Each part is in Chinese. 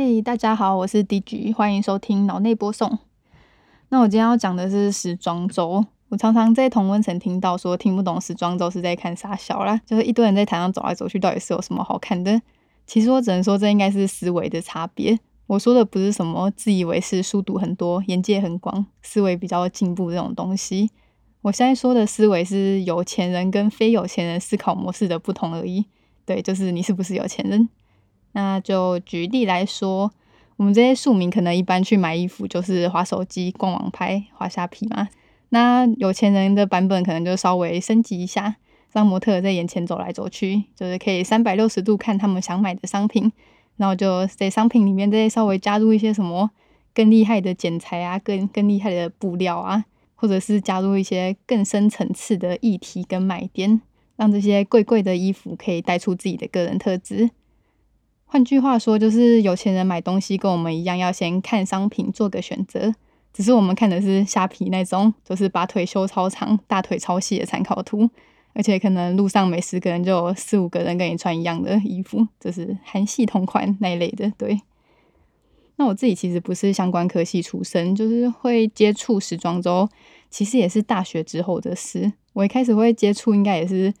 嘿，大家好，我是 D G，欢迎收听脑内播送。那我今天要讲的是时装周。我常常在同温层听到说听不懂时装周是在看傻笑啦，就是一堆人在台上走来走去，到底是有什么好看的？其实我只能说这应该是思维的差别。我说的不是什么自以为是、书读很多、眼界很广、思维比较进步这种东西。我现在说的思维是有钱人跟非有钱人思考模式的不同而已。对，就是你是不是有钱人？那就举例来说，我们这些庶民可能一般去买衣服就是滑手机、逛网拍、滑虾皮嘛。那有钱人的版本可能就稍微升级一下，让模特在眼前走来走去，就是可以三百六十度看他们想买的商品，然后就在商品里面再稍微加入一些什么更厉害的剪裁啊、更更厉害的布料啊，或者是加入一些更深层次的议题跟卖点，让这些贵贵的衣服可以带出自己的个人特质。换句话说，就是有钱人买东西跟我们一样，要先看商品做个选择。只是我们看的是虾皮那种，就是把腿修超长、大腿超细的参考图，而且可能路上每十个人就有四五个人跟你穿一样的衣服，就是韩系同款那一类的。对。那我自己其实不是相关科系出身，就是会接触时装周，其实也是大学之后的事。我一开始会接触，应该也是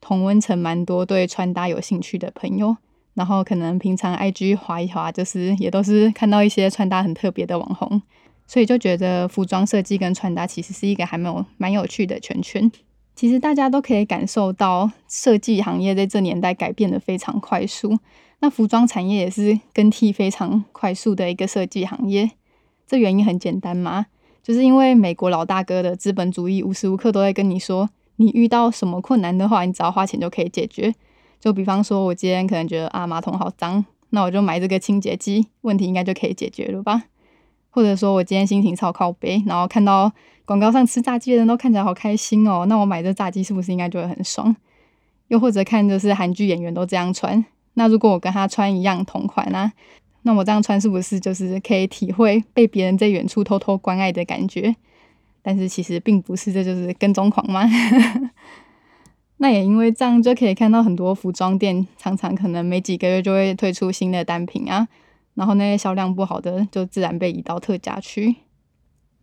同温层蛮多对穿搭有兴趣的朋友。然后可能平常 IG 滑一滑，就是也都是看到一些穿搭很特别的网红，所以就觉得服装设计跟穿搭其实是一个还蛮有蛮有趣的圈圈。其实大家都可以感受到，设计行业在这年代改变的非常快速。那服装产业也是更替非常快速的一个设计行业。这原因很简单嘛，就是因为美国老大哥的资本主义无时无刻都在跟你说，你遇到什么困难的话，你只要花钱就可以解决。就比方说，我今天可能觉得啊马桶好脏，那我就买这个清洁剂，问题应该就可以解决了吧？或者说我今天心情超靠背，然后看到广告上吃炸鸡的人都看起来好开心哦，那我买这炸鸡是不是应该就会很爽？又或者看就是韩剧演员都这样穿，那如果我跟他穿一样同款啊，那我这样穿是不是就是可以体会被别人在远处偷偷关爱的感觉？但是其实并不是，这就是跟踪狂吗？那也因为这样，就可以看到很多服装店常常可能没几个月就会推出新的单品啊，然后那些销量不好的就自然被移到特价区。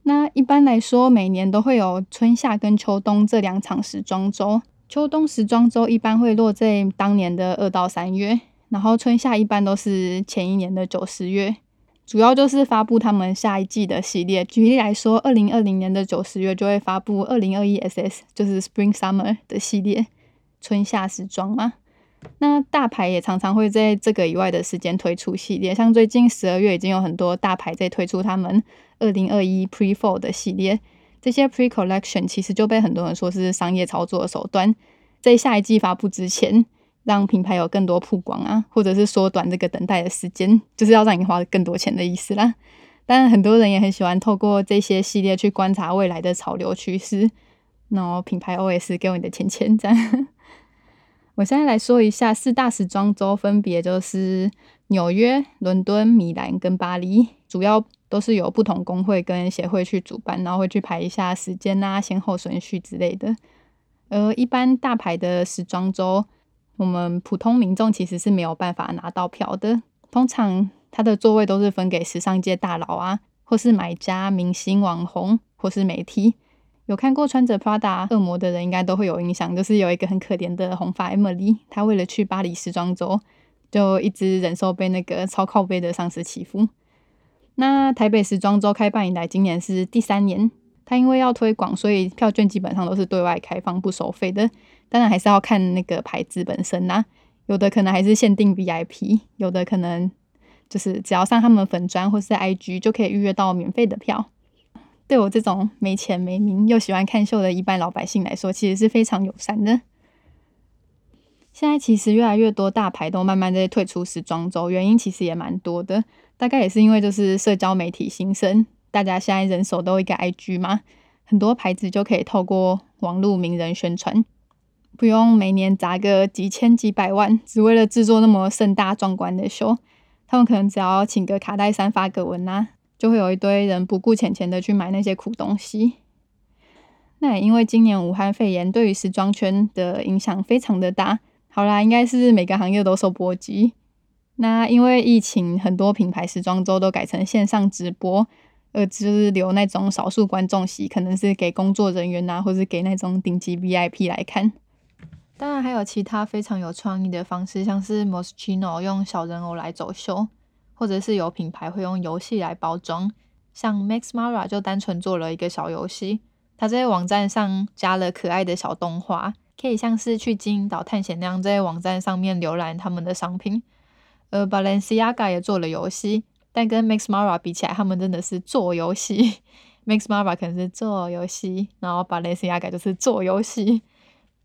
那一般来说，每年都会有春夏跟秋冬这两场时装周。秋冬时装周一般会落在当年的二到三月，然后春夏一般都是前一年的九十月，主要就是发布他们下一季的系列。举例来说，二零二零年的九十月就会发布二零二一 SS，就是 Spring Summer 的系列。春夏时装嘛，那大牌也常常会在这个以外的时间推出系列，像最近十二月已经有很多大牌在推出他们二零二一 Pre Fall 的系列，这些 Pre Collection 其实就被很多人说是商业操作的手段，在下一季发布之前，让品牌有更多曝光啊，或者是缩短这个等待的时间，就是要让你花更多钱的意思啦。当然，很多人也很喜欢透过这些系列去观察未来的潮流趋势，然后品牌 OS 给我你的钱钱这样。我现在来说一下四大时装周，分别就是纽约、伦敦、米兰跟巴黎，主要都是由不同工会跟协会去主办，然后会去排一下时间啊、先后顺序之类的。而一般大牌的时装周，我们普通民众其实是没有办法拿到票的。通常他的座位都是分给时尚界大佬啊，或是买家、明星、网红或是媒体。有看过穿着 Prada 恶魔的人，应该都会有印象，就是有一个很可怜的红发 Emily，她为了去巴黎时装周，就一直忍受被那个超靠背的上司欺负。那台北时装周开办以来，今年是第三年，它因为要推广，所以票券基本上都是对外开放不收费的。当然还是要看那个牌子本身啦，有的可能还是限定 VIP，有的可能就是只要上他们粉砖或是 IG 就可以预约到免费的票。对我这种没钱没名又喜欢看秀的一般老百姓来说，其实是非常友善的。现在其实越来越多大牌都慢慢在退出时装周，原因其实也蛮多的。大概也是因为就是社交媒体兴盛，大家现在人手都一个 IG 嘛，很多牌子就可以透过网络名人宣传，不用每年砸个几千几百万，只为了制作那么盛大壮观的秀。他们可能只要请个卡戴珊发个文啊。就会有一堆人不顾钱钱的去买那些苦东西。那也因为今年武汉肺炎对于时装圈的影响非常的大，好啦，应该是每个行业都受波及。那因为疫情，很多品牌时装周都改成线上直播，呃，就是留那种少数观众席，可能是给工作人员呐，或是给那种顶级 VIP 来看。当然还有其他非常有创意的方式，像是 Moschino 用小人偶来走秀，或者是有品牌会用游戏来包装，像 Max Mara 就单纯做了一个小游戏，它在网站上加了可爱的小动画，可以像是去金银岛探险那样，在网站上面浏览他们的商品。呃，Balenciaga 也做了游戏，但跟 Max Mara 比起来，他们真的是做游戏。Max Mara 可能是做游戏，然后 Balenciaga 就是做游戏。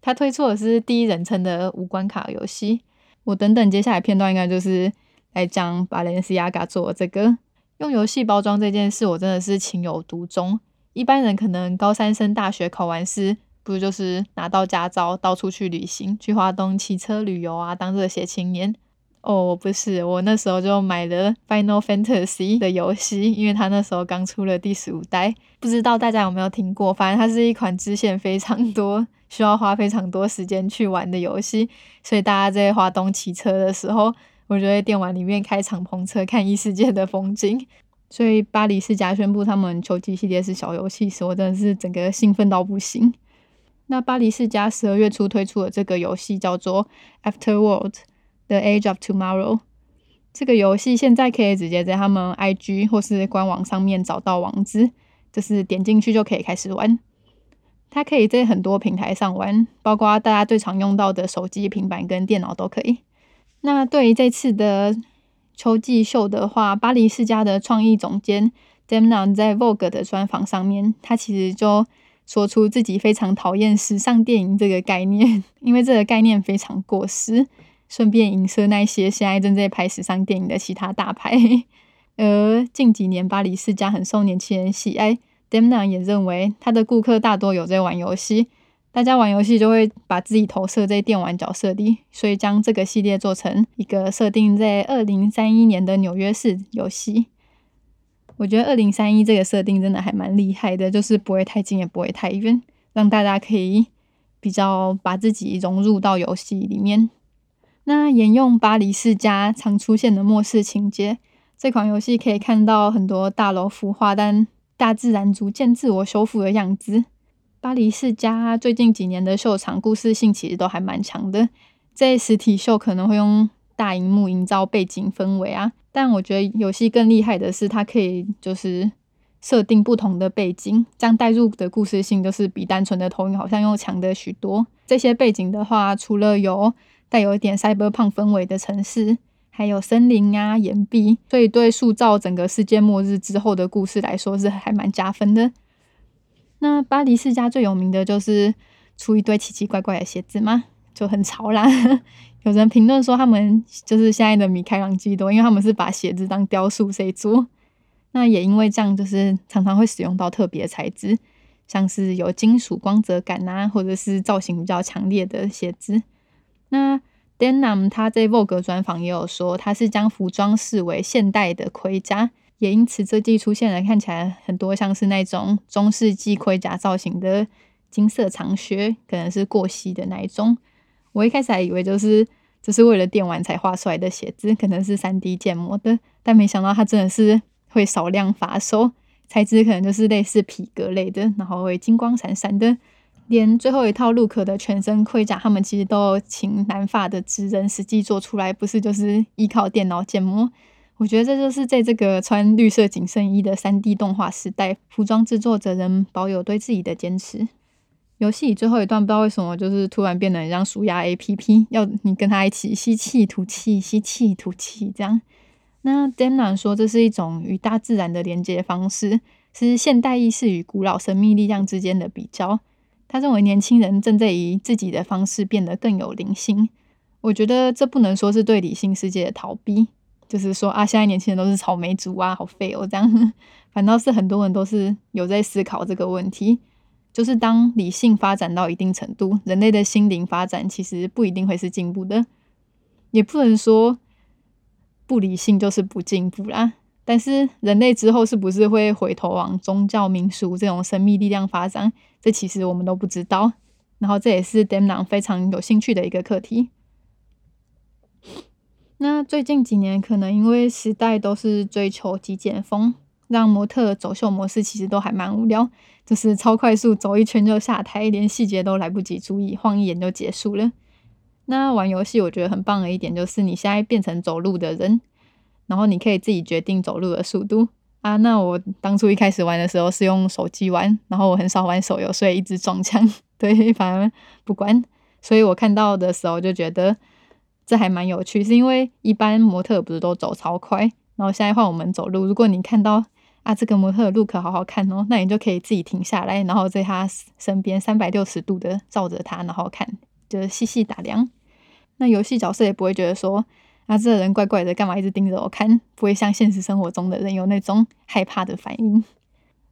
他推出的是第一人称的无关卡游戏。我等等接下来片段应该就是来讲巴雷斯亚嘎做这个用游戏包装这件事，我真的是情有独钟。一般人可能高三升大学考完试，不就是拿到驾照到处去旅行，去华东骑车旅游啊，当热血青年。哦，我不是，我那时候就买了《Final Fantasy》的游戏，因为它那时候刚出了第十五代，不知道大家有没有听过？反正它是一款支线非常多、需要花非常多时间去玩的游戏，所以大家在华东骑车的时候，我就在电玩里面开敞篷车看异世界的风景。所以巴黎世家宣布他们秋季系列是小游戏时，我真的是整个兴奋到不行。那巴黎世家十二月初推出的这个游戏叫做《After World》。The Age of Tomorrow 这个游戏现在可以直接在他们 IG 或是官网上面找到网址，就是点进去就可以开始玩。它可以在很多平台上玩，包括大家最常用到的手机、平板跟电脑都可以。那对于这次的秋季秀的话，巴黎世家的创意总监 Demna 在 Vogue 的专访上面，他其实就说出自己非常讨厌时尚电影这个概念，因为这个概念非常过时。顺便影射那些现在正在拍时尚电影的其他大牌，而近几年巴黎世家很受年轻人喜爱。Demna 也认为他的顾客大多有在玩游戏，大家玩游戏就会把自己投射在电玩角色里，所以将这个系列做成一个设定在二零三一年的纽约市游戏。我觉得二零三一这个设定真的还蛮厉害的，就是不会太近也不会太远，让大家可以比较把自己融入到游戏里面。那沿用巴黎世家常出现的末世情节，这款游戏可以看到很多大楼腐化，但大自然逐渐自我修复的样子。巴黎世家最近几年的秀场故事性其实都还蛮强的，在实体秀可能会用大荧幕营造背景氛围啊，但我觉得游戏更厉害的是它可以就是设定不同的背景，这样带入的故事性就是比单纯的投影好像又强的许多。这些背景的话，除了有带有一点赛博胖氛围的城市，还有森林啊、岩壁，所以对塑造整个世界末日之后的故事来说是还蛮加分的。那巴黎世家最有名的就是出一堆奇奇怪怪的鞋子吗，就很潮啦。有人评论说他们就是现在的米开朗基多，因为他们是把鞋子当雕塑在做。那也因为这样，就是常常会使用到特别材质，像是有金属光泽感啊，或者是造型比较强烈的鞋子。那 Denim 他在 Vogue 专访也有说，他是将服装视为现代的盔甲，也因此这季出现了看起来很多像是那种中世纪盔甲造型的金色长靴，可能是过膝的那一种。我一开始还以为就是只是为了电玩才画出来的鞋子，可能是三 D 建模的，但没想到它真的是会少量发售，材质可能就是类似皮革类的，然后会金光闪闪的。连最后一套 Look 的全身盔甲，他们其实都请南法的职人实际做出来，不是就是依靠电脑建模。我觉得这就是在这个穿绿色紧身衣的三 D 动画时代，服装制作者仍保有对自己的坚持。游戏最后一段不知道为什么就是突然变得很像鼠牙 APP，要你跟他一起吸气吐气，吸气吐气这样。那 Dana 说这是一种与大自然的连接方式，是现代意识与古老神秘力量之间的比较。他认为年轻人正在以自己的方式变得更有灵性。我觉得这不能说是对理性世界的逃避，就是说啊，现在年轻人都是草莓族啊，好废哦这样。反倒是很多人都是有在思考这个问题，就是当理性发展到一定程度，人类的心灵发展其实不一定会是进步的，也不能说不理性就是不进步啦。但是人类之后是不是会回头往宗教民俗这种神秘力量发展？这其实我们都不知道。然后这也是 Demna 非常有兴趣的一个课题。那最近几年，可能因为时代都是追求极简风，让模特走秀模式其实都还蛮无聊，就是超快速走一圈就下台，连细节都来不及注意，晃一眼就结束了。那玩游戏我觉得很棒的一点就是，你现在变成走路的人，然后你可以自己决定走路的速度啊。那我当初一开始玩的时候是用手机玩，然后我很少玩手游，所以一直撞墙，对，反而不管。所以我看到的时候就觉得这还蛮有趣，是因为一般模特不是都走超快，然后现在换我们走路。如果你看到啊这个模特的 look 好好看哦，那你就可以自己停下来，然后在他身边三百六十度的照着他，然后看，就是细细打量。那游戏角色也不会觉得说那这个人怪怪的，干嘛一直盯着我看？不会像现实生活中的人有那种害怕的反应。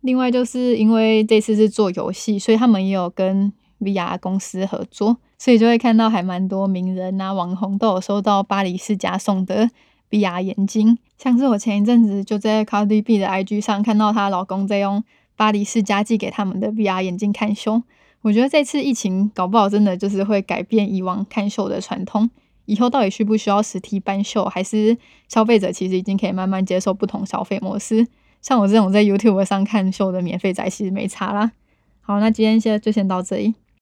另外就是因为这次是做游戏，所以他们也有跟 VR 公司合作。所以就会看到还蛮多名人啊、网红都有收到巴黎世家送的 VR 眼镜，像是我前一阵子就在 Cardi B 的 IG 上看到她老公在用巴黎世家寄给他们的 VR 眼镜看秀。我觉得这次疫情搞不好真的就是会改变以往看秀的传统，以后到底需不需要实体办秀，还是消费者其实已经可以慢慢接受不同消费模式？像我这种在 YouTube 上看秀的免费仔，其实没差啦。好，那今天先就先到这里。